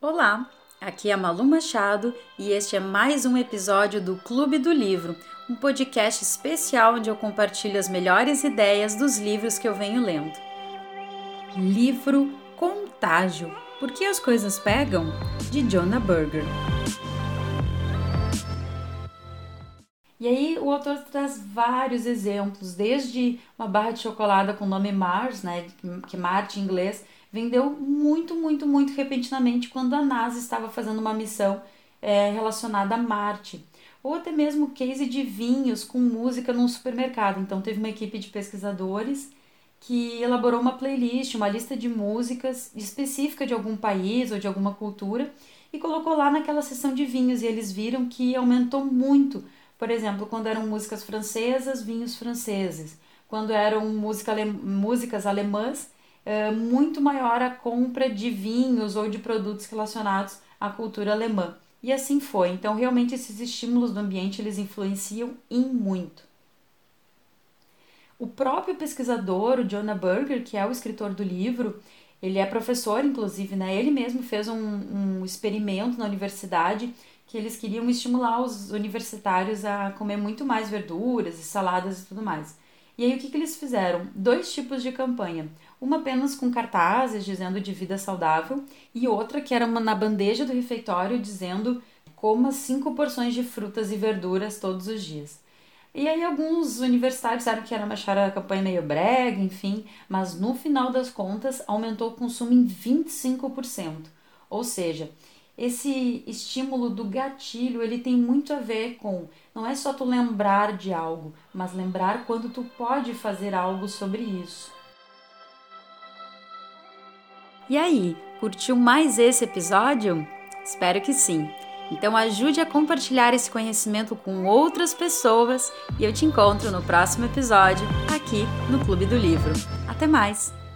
Olá, aqui é Malu Machado e este é mais um episódio do Clube do Livro, um podcast especial onde eu compartilho as melhores ideias dos livros que eu venho lendo. Livro Contágio Por que as coisas pegam? de Jonah Berger. E aí o autor traz vários exemplos, desde uma barra de chocolate com o nome Mars, né, que Marte em inglês, vendeu muito, muito, muito repentinamente quando a NASA estava fazendo uma missão é, relacionada a Marte. Ou até mesmo case de vinhos com música num supermercado. Então, teve uma equipe de pesquisadores que elaborou uma playlist, uma lista de músicas específica de algum país ou de alguma cultura e colocou lá naquela seção de vinhos. E eles viram que aumentou muito. Por exemplo, quando eram músicas francesas, vinhos franceses. Quando eram música músicas alemãs, é, muito maior a compra de vinhos ou de produtos relacionados à cultura alemã. E assim foi. Então, realmente, esses estímulos do ambiente eles influenciam em muito. O próprio pesquisador, o Jonah Berger, que é o escritor do livro, ele é professor, inclusive, né? Ele mesmo fez um, um experimento na universidade que eles queriam estimular os universitários a comer muito mais verduras e saladas e tudo mais. E aí o que, que eles fizeram? Dois tipos de campanha. Uma apenas com cartazes dizendo de vida saudável e outra que era uma na bandeja do refeitório dizendo coma cinco porções de frutas e verduras todos os dias. E aí alguns universitários disseram que era uma a campanha meio brega, enfim, mas no final das contas aumentou o consumo em 25%. Ou seja, esse estímulo do gatilho, ele tem muito a ver com não é só tu lembrar de algo, mas lembrar quando tu pode fazer algo sobre isso. E aí, curtiu mais esse episódio? Espero que sim. Então ajude a compartilhar esse conhecimento com outras pessoas e eu te encontro no próximo episódio aqui no Clube do Livro. Até mais!